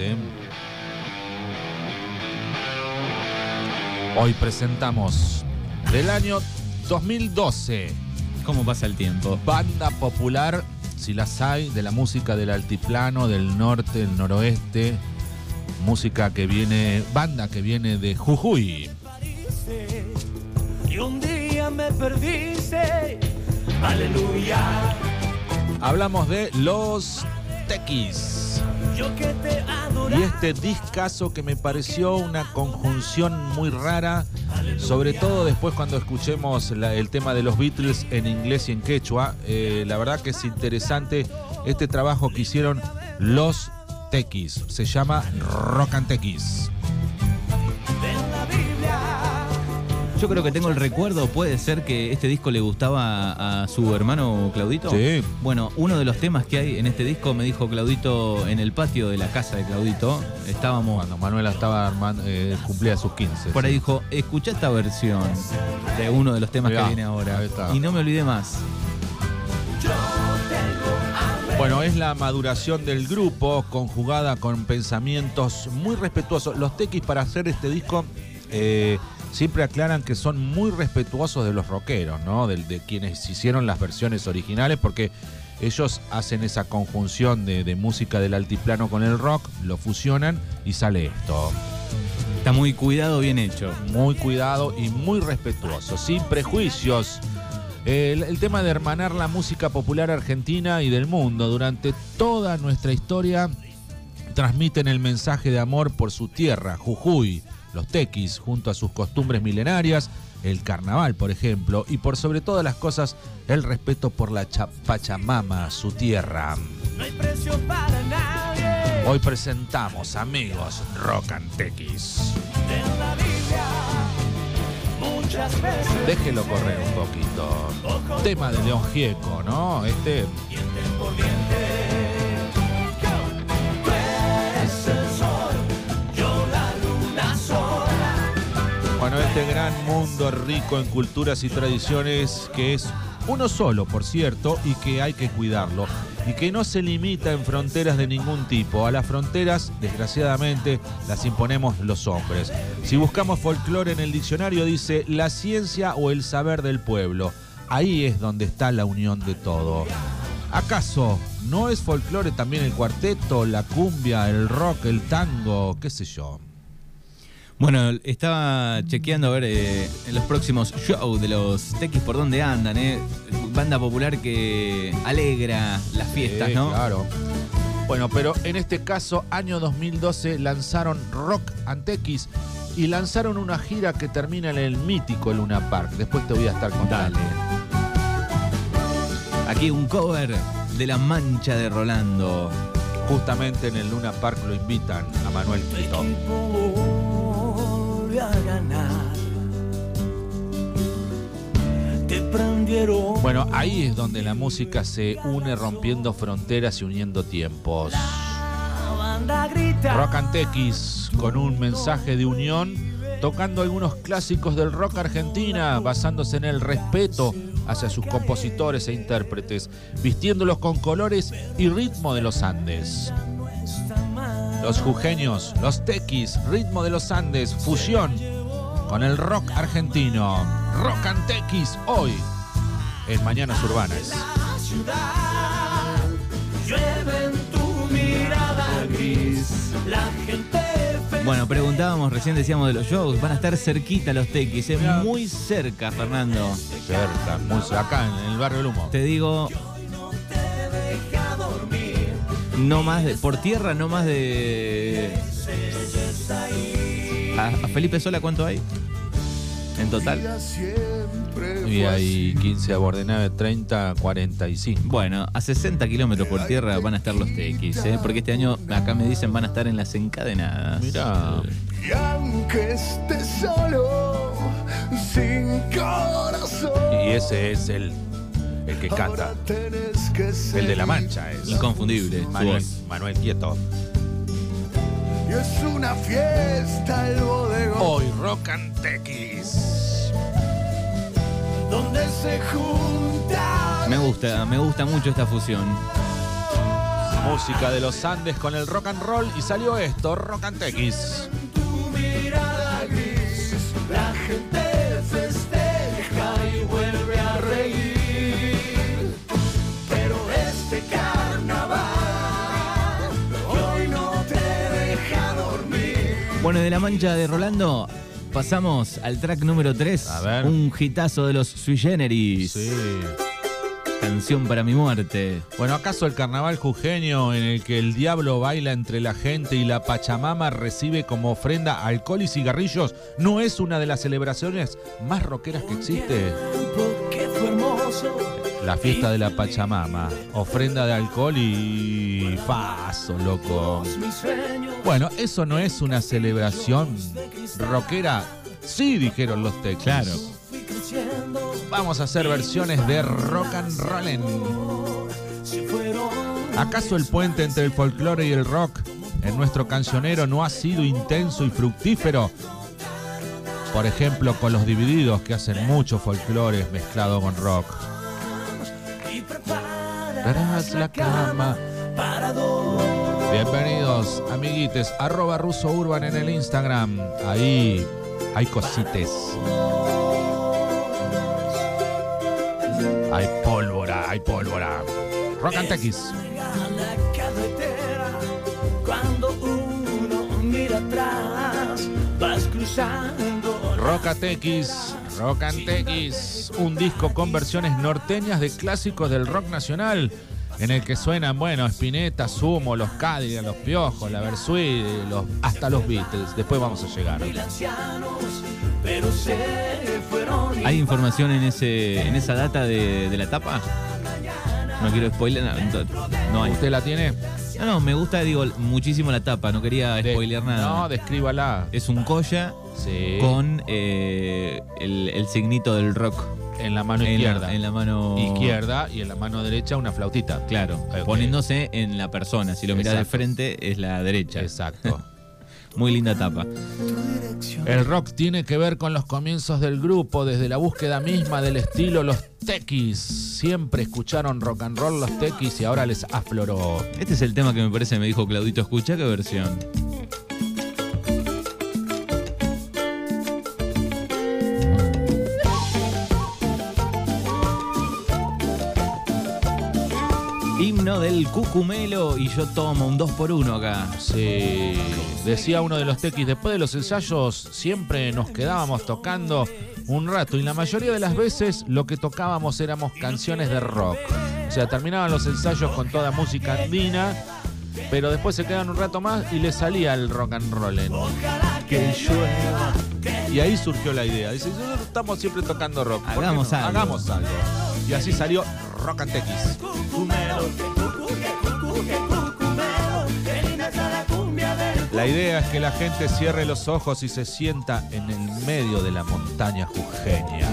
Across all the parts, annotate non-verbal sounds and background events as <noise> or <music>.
¿eh? Hoy presentamos del año 2012, ¿Cómo pasa el tiempo? banda popular, si las hay, de la música del altiplano, del norte, del noroeste, música que viene, banda que viene de Jujuy. Y un día me perdiste. Aleluya. Hablamos de Los Tequis. Y este discazo que me pareció una conjunción muy rara, sobre todo después cuando escuchemos el tema de los Beatles en inglés y en quechua, eh, la verdad que es interesante este trabajo que hicieron los Tequis. Se llama Rock and Tequis. Yo creo que tengo el recuerdo, puede ser que este disco le gustaba a su hermano Claudito. Sí. Bueno, uno de los temas que hay en este disco me dijo Claudito en el patio de la casa de Claudito. Estábamos. Cuando Manuela estaba armando, eh, cumplía sus 15. Por ahí sí. dijo, escucha esta versión de uno de los temas Mirá, que viene ahora. ahí está. Y no me olvidé más. Bueno, es la maduración del grupo conjugada con pensamientos muy respetuosos. Los tequis para hacer este disco eh, siempre aclaran que son muy respetuosos de los rockeros, ¿no? De, de quienes hicieron las versiones originales, porque ellos hacen esa conjunción de, de música del altiplano con el rock, lo fusionan y sale esto. Está muy cuidado, bien hecho. Muy cuidado y muy respetuoso, sin prejuicios. El, el tema de hermanar la música popular argentina y del mundo durante toda nuestra historia transmiten el mensaje de amor por su tierra, Jujuy, los tequis, junto a sus costumbres milenarias, el carnaval, por ejemplo, y por sobre todas las cosas, el respeto por la cha- Pachamama, su tierra. No hay precio para nadie. Hoy presentamos, amigos, Rock and Tequis. La Biblia. Muchas veces. Déjelo correr un poquito. Tema de León Gieco, ¿no? Este Bueno, este gran mundo rico en culturas y tradiciones que es uno solo, por cierto, y que hay que cuidarlo. Y que no se limita en fronteras de ningún tipo. A las fronteras, desgraciadamente, las imponemos los hombres. Si buscamos folclore en el diccionario, dice la ciencia o el saber del pueblo. Ahí es donde está la unión de todo. ¿Acaso no es folclore también el cuarteto, la cumbia, el rock, el tango, qué sé yo? Bueno, estaba chequeando a ver eh, en los próximos shows de los Tequis por dónde andan, ¿eh? Banda popular que alegra las fiestas, Sí, ¿no? Claro. Bueno, pero en este caso, año 2012, lanzaron Rock Antequis y lanzaron una gira que termina en el mítico Luna Park. Después te voy a estar contando. Dale. Aquí un cover de La Mancha de Rolando. Justamente en el Luna Park lo invitan a Manuel Quito. Volvió a ganar. Te prendieron. Bueno, ahí es donde la música se une rompiendo fronteras y uniendo tiempos. Rock Antequis con un mensaje de unión, tocando algunos clásicos del rock argentina, basándose en el respeto hacia sus compositores e intérpretes, vistiéndolos con colores y ritmo de los Andes. Los jujeños, los tequis, ritmo de los Andes, fusión con el rock argentino. Rock Antequis hoy en Mañanas Urbanas. La ciudad llueve en tu mirada gris. La gente feliz. Bueno, preguntábamos, recién decíamos de los shows, van a estar cerquita los Tequis, es muy cerca, Fernando. Cerca, muy cerca, acá en el barrio del Humo. Te digo, no más de, por tierra, no más de... A, a Felipe Sola, ¿cuánto hay? En total. Y hay 15 a Bordenave, 30, 45. Bueno, a 60 kilómetros por tierra van a estar los TX, ¿eh? porque este año, acá me dicen, van a estar en las encadenadas. Mirá. Y aunque esté solo, sin corazón. Y ese es el, el que canta. El de la mancha es. Inconfundible. Manuel. Manuel Quieto. Y es una fiesta el bodegón. Hoy Rock and Tequis. Donde se juntan. Me gusta, me gusta mucho esta fusión. música de los Andes con el rock and roll y salió esto, Rock and Tex. Tu mirada gris, la gente festeja y vuelve Bueno, de la mancha de Rolando pasamos al track número 3. A ver. Un hitazo de los Sui Generis. Sí. Canción para mi muerte. Bueno, ¿acaso el carnaval jujeño en el que el diablo baila entre la gente y la Pachamama recibe como ofrenda alcohol y cigarrillos no es una de las celebraciones más rockeras que existe? La fiesta de la Pachamama, ofrenda de alcohol y paso, loco. Bueno, eso no es una celebración rockera. Sí, dijeron los tex. Claro. Fui creciendo. Vamos a hacer versiones de rock and rollin'. ¿Acaso el puente entre el folclore y el rock en nuestro cancionero no ha sido intenso y fructífero? Por ejemplo, con los divididos que hacen mucho folclore mezclado con rock. Y la cama. para dos. Bienvenidos, amiguites, arroba ruso urban en el Instagram. Ahí hay cosites. Hay pólvora, hay pólvora. Rock and Tex. la carretera cuando uno mira atrás vas cruzando Rock and Tex, Rock and Tex, un disco con versiones norteñas de clásicos del rock nacional, en el que suenan, bueno, Spinetta, Sumo, los Cadillacs, los Piojos, la Versuit, los, hasta los Beatles. Después vamos a llegar. ¿Hay información en ese en esa data de, de la tapa? No quiero spoiler, no, no hay. ¿Usted la tiene? No, no, me gusta, digo, muchísimo la tapa, no quería De- spoilear nada. No, descríbala. Es un colla Sí. con eh, el, el signito del rock en la mano en izquierda. la, en la mano Izquierda y en la mano derecha una flautita. Claro, poniéndose en la persona. Si lo mirás de frente es la derecha. Exacto. <laughs> Muy linda tapa. El rock tiene que ver con los comienzos del grupo, desde la búsqueda misma del estilo, los tequis. Siempre escucharon rock and roll los tequis y ahora les afloró. Este es el tema que me parece me dijo Claudito, escucha qué versión. Del cucumelo y yo tomo un 2 por 1 acá. Sí, decía uno de los tequis, después de los ensayos siempre nos quedábamos tocando un rato y la mayoría de las veces lo que tocábamos éramos canciones de rock. O sea, terminaban los ensayos con toda música andina, pero después se quedaban un rato más y le salía el rock and roll. en- que llueva Y ahí surgió la idea. Dice, nosotros estamos siempre tocando rock. ¿por qué Hagamos no? algo. Hagamos algo. Y así salió Rock and Tequis. La idea es que la gente cierre los ojos y se sienta en el medio de la montaña jujeña.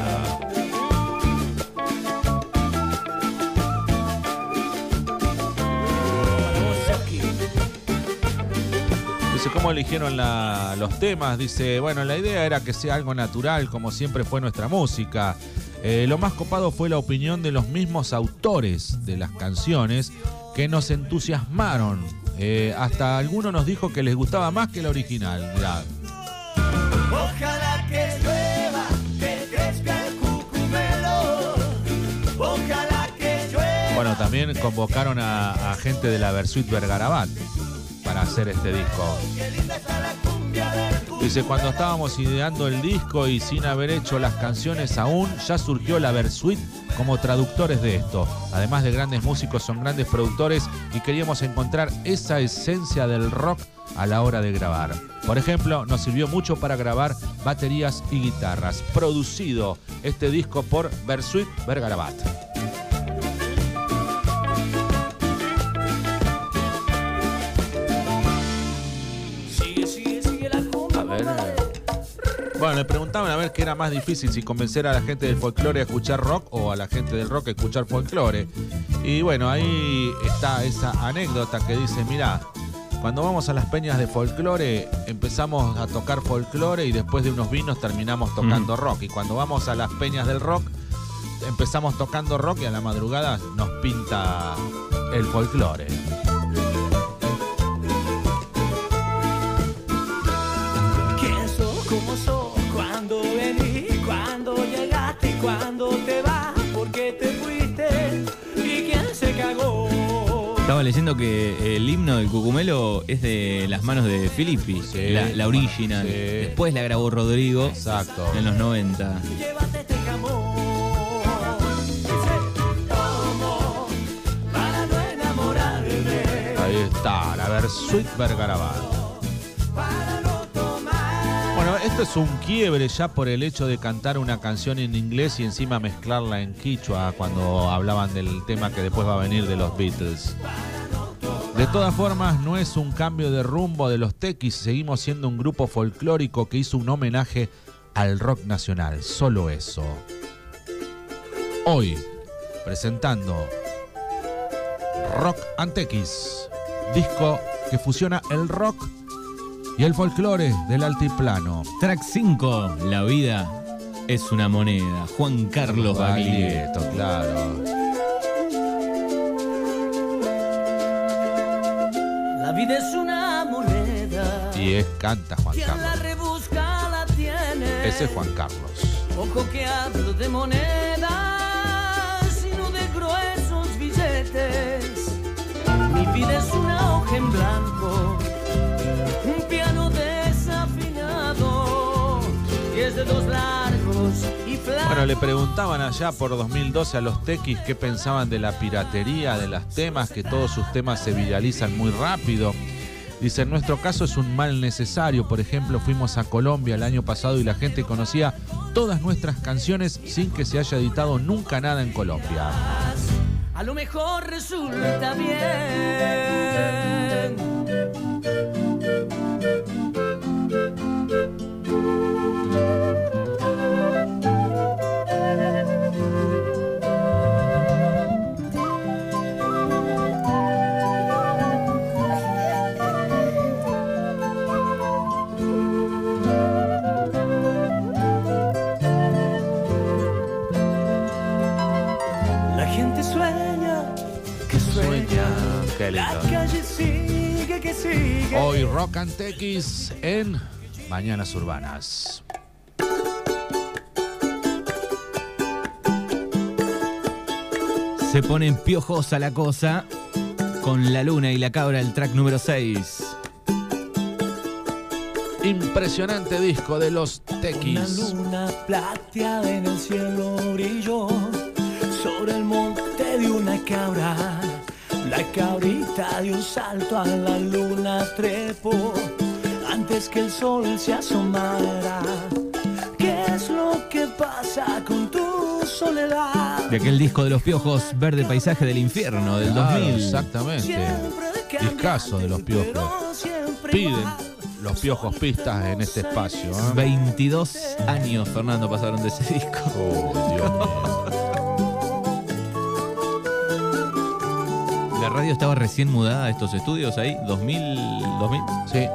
Dice, ¿cómo eligieron los temas? Dice, bueno, la idea era que sea algo natural, como siempre fue nuestra música. Eh, lo más copado fue la opinión de los mismos autores de las canciones que nos entusiasmaron. Eh, hasta alguno nos dijo que les gustaba más que la original. Mirá, Ojalá que llueva, que crezca el cucumelo. Ojalá que llueva. Bueno, también convocaron a, a gente de la Versuit Vergarabat para hacer este disco. Dice, cuando estábamos ideando el disco y sin haber hecho las canciones aún, ya surgió la Versuit como traductores de esto. Además de grandes músicos, son grandes productores y queríamos encontrar esa esencia del rock a la hora de grabar. Por ejemplo, nos sirvió mucho para grabar baterías y guitarras. Producido este disco por Versuit Vergarabat. Le preguntaban a ver qué era más difícil, si convencer a la gente del folclore a escuchar rock o a la gente del rock a escuchar folclore. Y bueno, ahí está esa anécdota que dice, mira, cuando vamos a las peñas de folclore empezamos a tocar folclore y después de unos vinos terminamos tocando rock. Y cuando vamos a las peñas del rock empezamos tocando rock y a la madrugada nos pinta el folclore. Leyendo que el himno del Cucumelo es de las manos de Filippi, Sí, la, la bueno, original. sí. Después la grabó Rodrigo Exacto. en los 90. Llévate este jamón. Dice, tomo para no enamorarme. Ahí está, la Versuit tomar. Bueno, esto es un quiebre ya por el hecho de cantar una canción en inglés y encima mezclarla en quichua cuando hablaban del tema que después va a venir de los Beatles. De todas formas, no es un cambio de rumbo de los Tequis, seguimos siendo un grupo folclórico que hizo un homenaje al rock nacional, solo eso. Hoy, presentando Rock Antequis, disco que fusiona el rock y el folclore del altiplano. Track 5, La vida es una moneda. Juan Carlos Baglietto. Claro. La vida es una moneda. Y es canta Juan Quien la Carlos. rebusca la tiene. Ese es Juan Carlos. Ojo que hablo de monedas, sino de gruesos billetes. Mi vida es una hoja en blanco, Bueno, le preguntaban allá por 2012 a los tequis qué pensaban de la piratería de las temas, que todos sus temas se viralizan muy rápido. Dice, en nuestro caso es un mal necesario. Por ejemplo, fuimos a Colombia el año pasado y la gente conocía todas nuestras canciones sin que se haya editado nunca nada en Colombia. A lo mejor resulta bien. Tequis en Mañanas Urbanas. Se pone piojosa la cosa con la luna y la cabra, el track número 6. Impresionante disco de los Una Tequis. luna plateada en el cielo brilló sobre el monte de una cabra. La cabrita dio un salto a la luna trepó antes que el sol se asomara. ¿Qué es lo que pasa con tu soledad? De aquel disco de los piojos, Verde Paisaje del Infierno, del Claro, 2000. Exactamente. Discazo de los piojos. Piden los piojos pistas en este espacio. ¿eh? 22 años, Fernando, pasaron de ese disco. Oh, Dios mío. Radio estaba recién mudada a estos estudios ahí, 2000, 2000. Sí.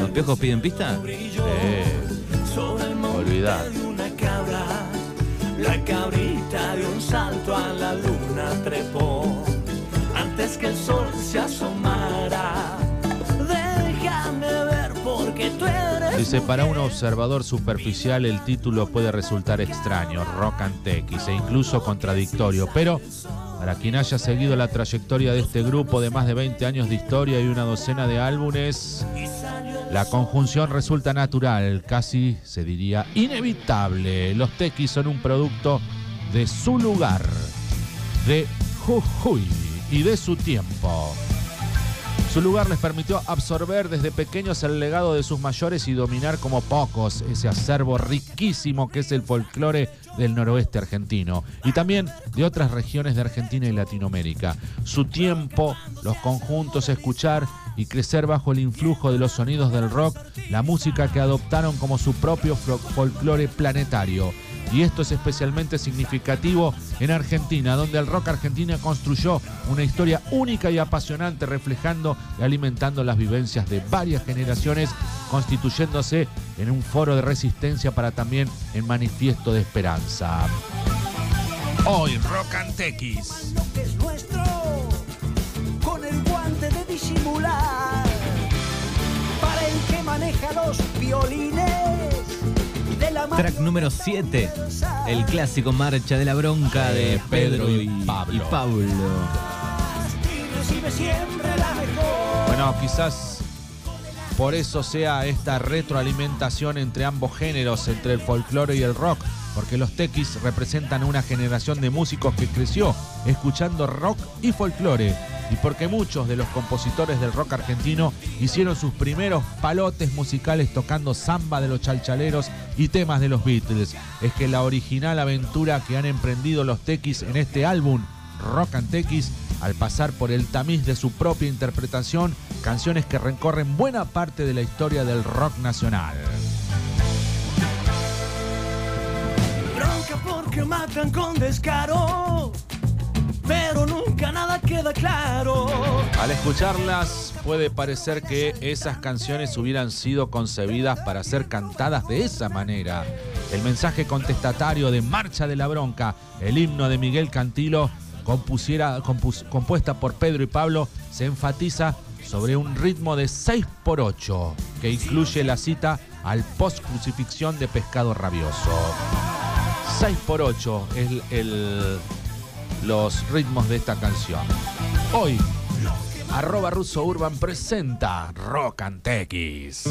¿Los piojos piden pista? brilló sobre el monte olvidar. de una cabra. La cabrita dio un salto a la luna trepó antes que el sol se asomara. Dice, para un observador superficial el título puede resultar extraño, rock and tequis e incluso contradictorio, pero para quien haya seguido la trayectoria de este grupo de más de 20 años de historia y una docena de álbumes, la conjunción resulta natural, casi se diría inevitable. Los tequis son un producto de su lugar, de Jujuy y de su tiempo. Su lugar les permitió absorber desde pequeños el legado de sus mayores y dominar como pocos ese acervo riquísimo que es el folclore del noroeste argentino y también de otras regiones de Argentina y Latinoamérica. Su tiempo, los conjuntos, escuchar y crecer bajo el influjo de los sonidos del rock, la música que adoptaron como su propio folclore planetario. Y esto es especialmente significativo en Argentina, donde el rock argentino construyó una historia única y apasionante, reflejando y alimentando las vivencias de varias generaciones, constituyéndose en un foro de resistencia para también en manifiesto de esperanza. Hoy Rock and Tequis. lo que es nuestro con el guante de disimular para el que maneja los violines Track número 7, el clásico Marcha de la Bronca de Pedro y, Pablo. y Pablo. Bueno, quizás por eso sea esta retroalimentación entre ambos géneros, entre el folclore y el rock, porque los tequis representan una generación de músicos que creció escuchando rock y folclore, y porque muchos de los compositores del rock argentino hicieron sus primeros palotes musicales tocando samba de los chalchaleros y temas de los Beatles. Es que la original aventura que han emprendido los tequis en este álbum Rock and Tequis, al pasar por el tamiz de su propia interpretación, canciones que recorren buena parte de la historia del rock nacional. Bronca porque matan con descaro. Pero nunca nada queda claro. Al escucharlas puede parecer que esas canciones hubieran sido concebidas para ser cantadas de esa manera. El mensaje contestatario de Marcha de la Bronca, el himno de Miguel Cantilo, compuesta por Pedro y Pablo, se enfatiza sobre un ritmo de 6 por 8 que incluye la cita al post-crucifixión de Pescado Rabioso. 6 por 8 es el- los ritmos de esta canción. Hoy, arroba Russo Urban presenta Rock and Tequis.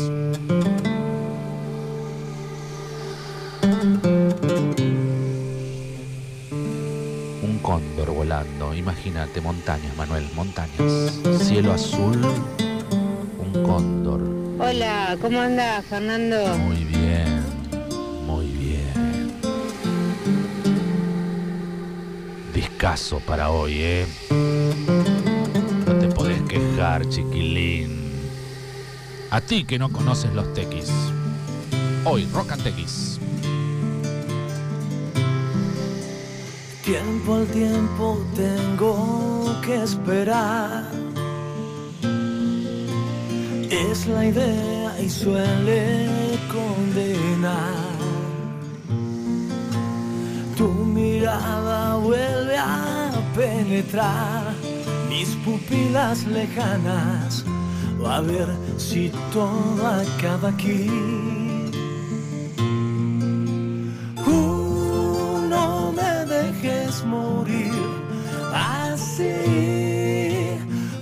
Un cóndor volando, imagínate, montañas, Manuel, montañas. Cielo azul, un cóndor. Hola, ¿cómo anda Fernando? Muy bien, Discaso para hoy, ¿eh? No te podés quejar, chiquilín. A ti que no conoces los tequis. Hoy, Rock and Tequis. Tiempo al tiempo tengo que esperar. Es la idea y suele condenar. Tu mirada vuelve a penetrar mis pupilas lejanas. A ver si todo acaba aquí. Uh, no me dejes morir así.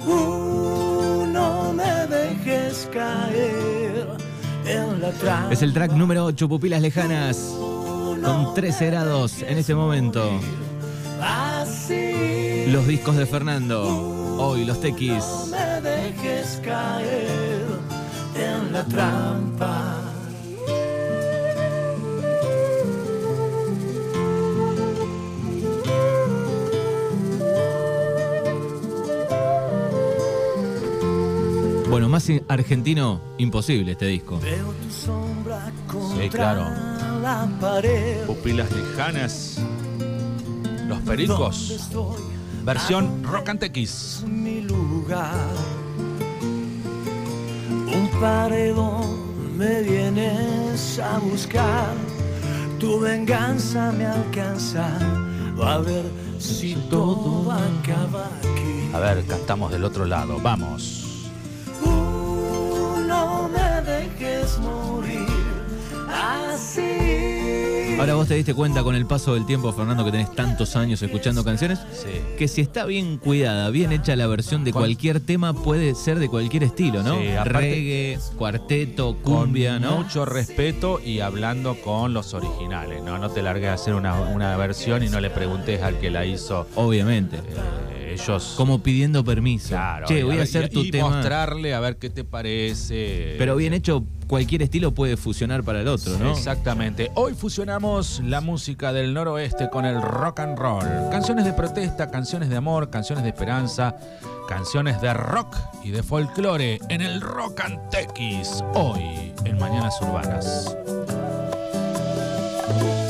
Uh, no me dejes caer en la trampa. Es el track número 8, Pupilas Lejanas, con 13 grados en este momento. Así. Los discos de Fernando, hoy los No tequis. me dejes caer en la trampa. Bueno, más argentino, imposible este disco. Veo tu sombra contra Sí, claro. la pared. Pupilas lejanas. Los ¿Dónde pericos. Versión Rock and Tequis. mi lugar. Un paredón me vienes a buscar. Tu venganza me alcanza. A ver si todo acaba aquí. A ver, cantamos del otro lado. Vamos. Ahora vos te diste cuenta con el paso del tiempo, Fernando, que tenés tantos años escuchando canciones, Sí. que si está bien cuidada, bien hecha la versión de cualquier tema, puede ser de cualquier estilo, ¿no? Sí, aparte- Reggae, cuarteto, cumbia, con ¿no? mucho respeto y hablando con los originales, ¿no? No te largues a hacer una, una versión y no le preguntes al que la hizo. Obviamente. Eh, ellos. Como pidiendo permiso. Claro, che, voy a ver- hacer y- tu y tema. mostrarle a ver qué te parece. Pero bien hecho, cualquier estilo puede fusionar para el otro, ¿no? Exactamente. Hoy fusionamos la música del noroeste con el rock and roll. Canciones de protesta, canciones de amor, canciones de esperanza, canciones de rock y de folclore en el Rock and Tequis. Hoy en Mañanas Urbanas.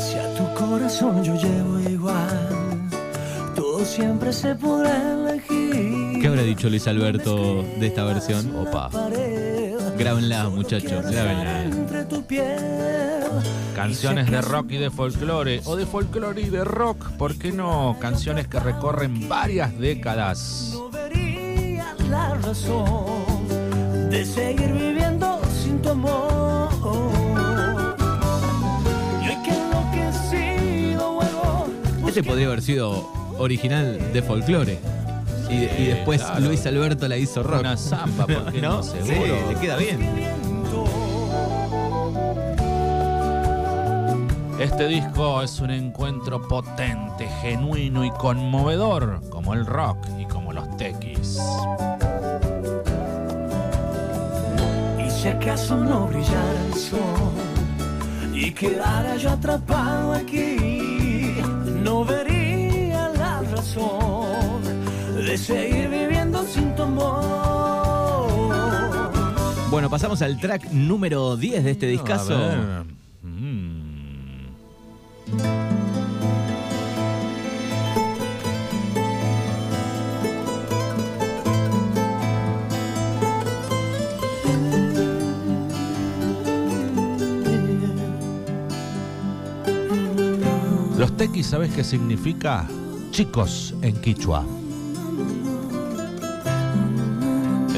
Si a tu corazón yo llevo igual, siempre se podrá elegir. ¿Qué habrá dicho Luis Alberto de esta versión? Opa. Grábenla, muchachos, grábenla. entre tu piel. Canciones de rock y de folclore, o de folclore y de rock, ¿por qué no? Canciones que recorren varias décadas. No verías la razón de seguir viviendo sin tu amor. Este podría haber sido original de folclore. Y, y Sí, después claro. Luis Alberto la hizo rock. Una zamba, ¿por qué <laughs> no? Sí, Seguro. le queda bien. Este disco es un encuentro potente, genuino y conmovedor, como el rock y como los tequis. Y si acaso no brillara el sol y quedara yo atrapado aquí, de seguir viviendo sin tu amor. Bueno, pasamos al track número 10 de este discazo. Mm. Los tequis, ¿sabes qué significa? Chicos en quichua.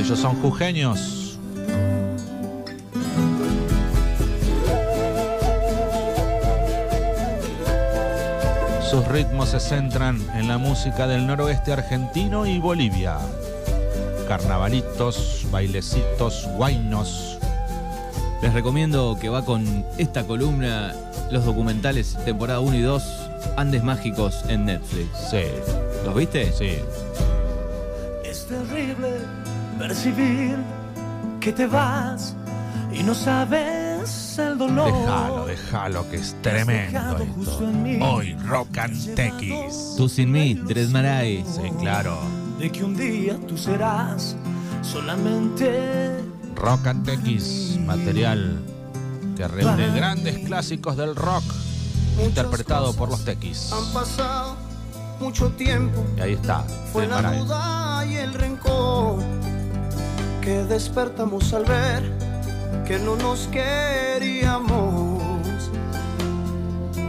Ellos son jujeños. Sus ritmos se centran en la música del noroeste argentino y Bolivia. Carnavalitos, bailecitos, guainos. Les recomiendo que va con esta columna los documentales temporada 1 y 2 Andes Mágicos en Netflix. Sí, ¿Los viste? sí. Percibir que te vas y no sabes el dolor. Déjalo, déjalo, que es tremendo esto. Hoy Rock and Tequis. Tú sin mí, Dres Maray. Sí, claro. De que un día tú serás solamente Rock and Tequis, material que reúne grandes clásicos del rock, interpretado por los Tequis. Han pasado mucho tiempo, Y ahí está, fue la duda y el rencor que despertamos al ver que no nos queríamos.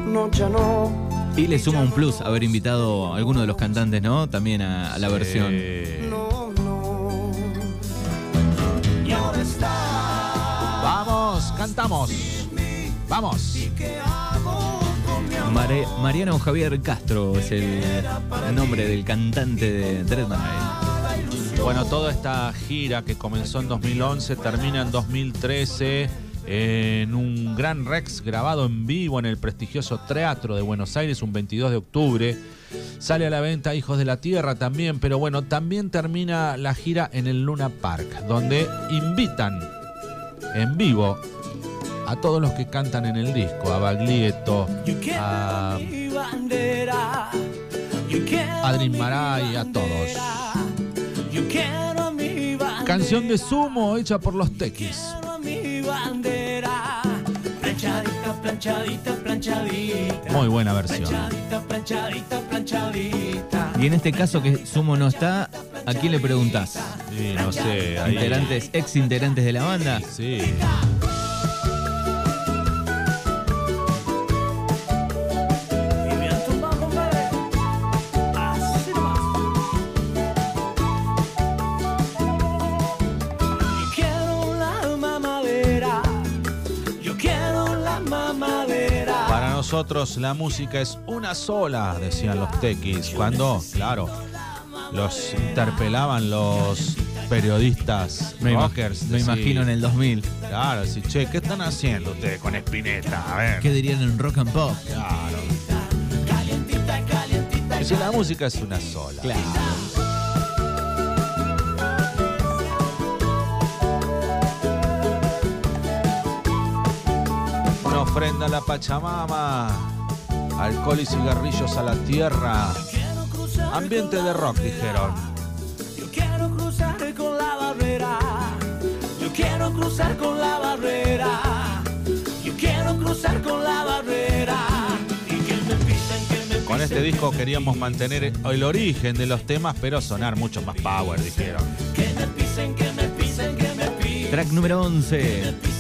No, ya no. Y le suma un plus haber invitado a alguno de los cantantes, ¿no? También a, a la versión. No, no. y ahora está. Vamos, cantamos. Vamos. Mare- Mariano Javier Castro es el nombre del cantante de Maray. Bueno, toda esta gira que comenzó en 2011 termina en 2013 en un gran Rex grabado en vivo en el prestigioso Teatro de Buenos Aires un 22 de octubre. Sale a la venta Hijos de la Tierra también, pero bueno, también termina la gira en el Luna Park, donde invitan en vivo a todos los que cantan en el disco, a Baglietto, a mi Maray, a todos. Canción de sumo hecha por los Tequis. Quiero mi bandera. Planchadita, planchadita, planchadita. Muy buena versión. Planchadita, planchadita, planchadita. Y en este caso que Sumo no está, ¿a quién le preguntás? Sí, no sé, ahí. ¿Integrantes, ex integrantes de la banda? Sí. Nosotros la música es una sola, decían los tequis. Cuando, claro, los interpelaban los periodistas Me, rockers. me imagino en el 2000. Claro, sí, che, ¿qué están haciendo ustedes con Spinetta? A ver. ¿Qué dirían en rock and pop? Claro. Si la música es una sola. Claro. Una ofrenda a la Pachamama. Alcohol y cigarrillos a la tierra. Ambiente de rock, dijeron. Yo quiero cruzar con la barrera. Yo quiero cruzar con la barrera. Yo quiero cruzar con la barrera. Y que me pisen, que me pisen. Con este disco queríamos mantener el origen de los temas, pero sonar mucho más power, dijeron. Track número 11.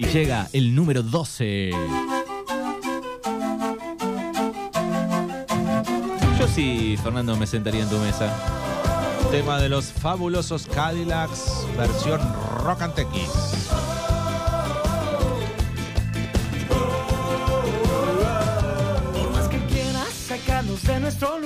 Y llega el número 12. Yo sí, Fernando, me sentaría en tu mesa. Tema de los fabulosos Cadillacs, versión rock and tequis. Por más que en nuestro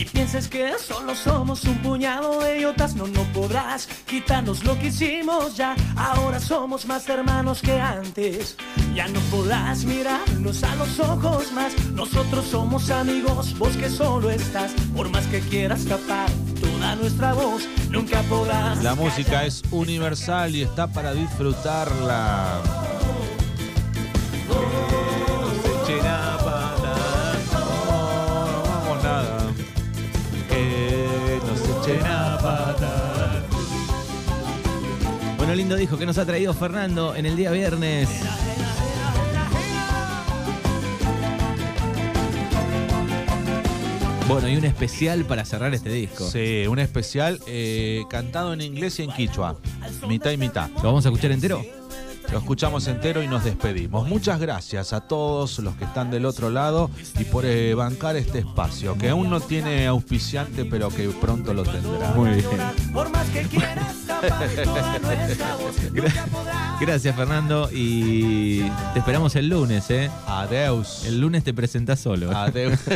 y pienses que solo somos un puñado de idiotas, no, no podrás quitarnos lo que hicimos ya. Ahora somos más hermanos que antes. Ya no podrás mirarnos a los ojos más. Nosotros somos amigos, vos que solo estás. Por más que quieras tapar toda nuestra voz, nunca podrás. La música callar. es universal y está para disfrutarla. Bueno, lindo dijo que nos ha traído Fernando en el día viernes. Bueno, y un especial para cerrar este disco. Sí, un especial eh, cantado en inglés y en quichua. Mitad y mitad. ¿Lo vamos a escuchar entero? Lo escuchamos entero y nos despedimos. Muchas gracias a todos los que están del otro lado y por eh, bancar este espacio, que aún no tiene auspiciante, pero que pronto lo tendrá. Muy bien. Por más que quieras <laughs> Gracias, Fernando. Y te esperamos el lunes, ¿eh? Adeus. El lunes te presentás solo. Adeus. <laughs>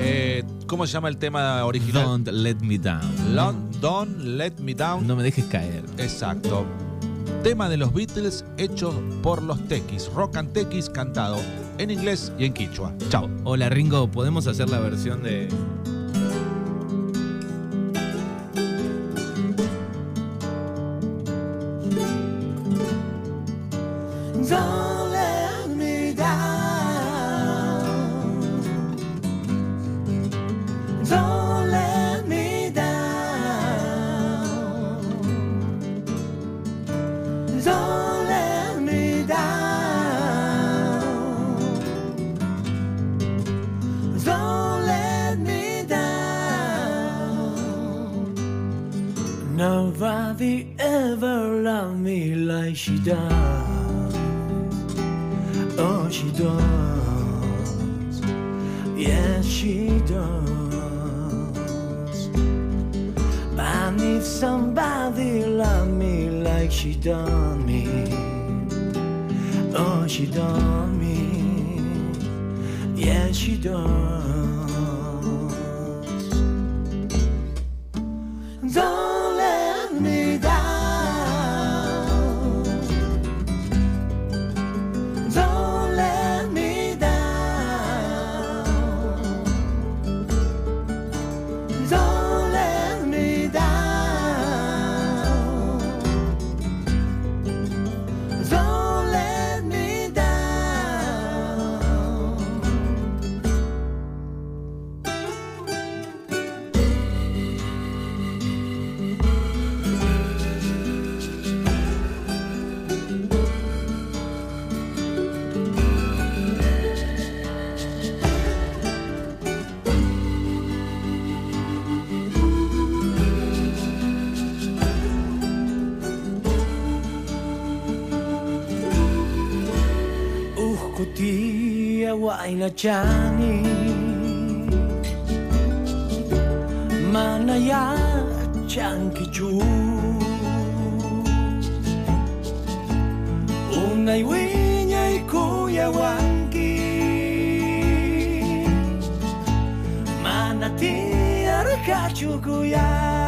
Eh, ¿Cómo se llama el tema original? Don't let me down. Don't, don't Let Me Down. No me dejes caer. Exacto. Tema de los Beatles hecho por los Tequis. Rock and Tequis cantado en inglés y en quichua. Chao. Hola, Ringo, ¿podemos hacer la versión de. Don't let me down. Don't let me down. Don't let me down. Don't let me down. Nobody ever loved me like she does. Does. Yes, she does. I need somebody love me like she done me. Oh, she done me. Yes, she does. Aina Jani. Chanki Changkiju Unai winya ikuya wangi. Manati arkachu kuya.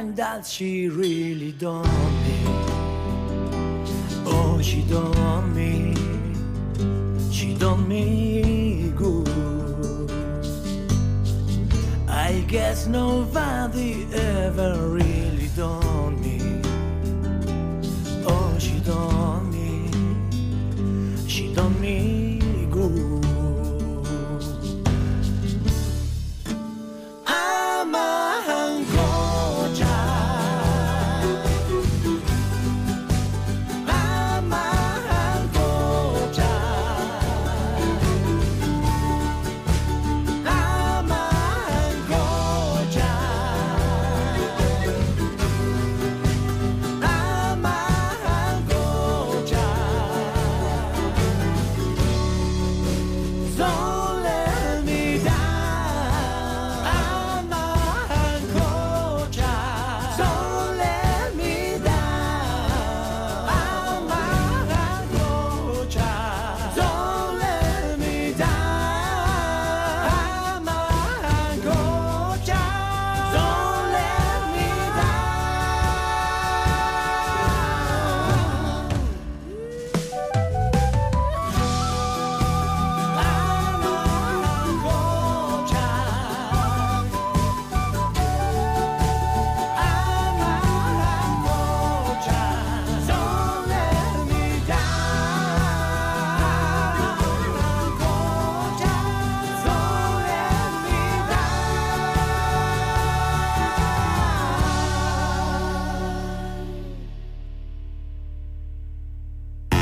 Time that she really done me, oh, she done me, she done me good. I guess nobody ever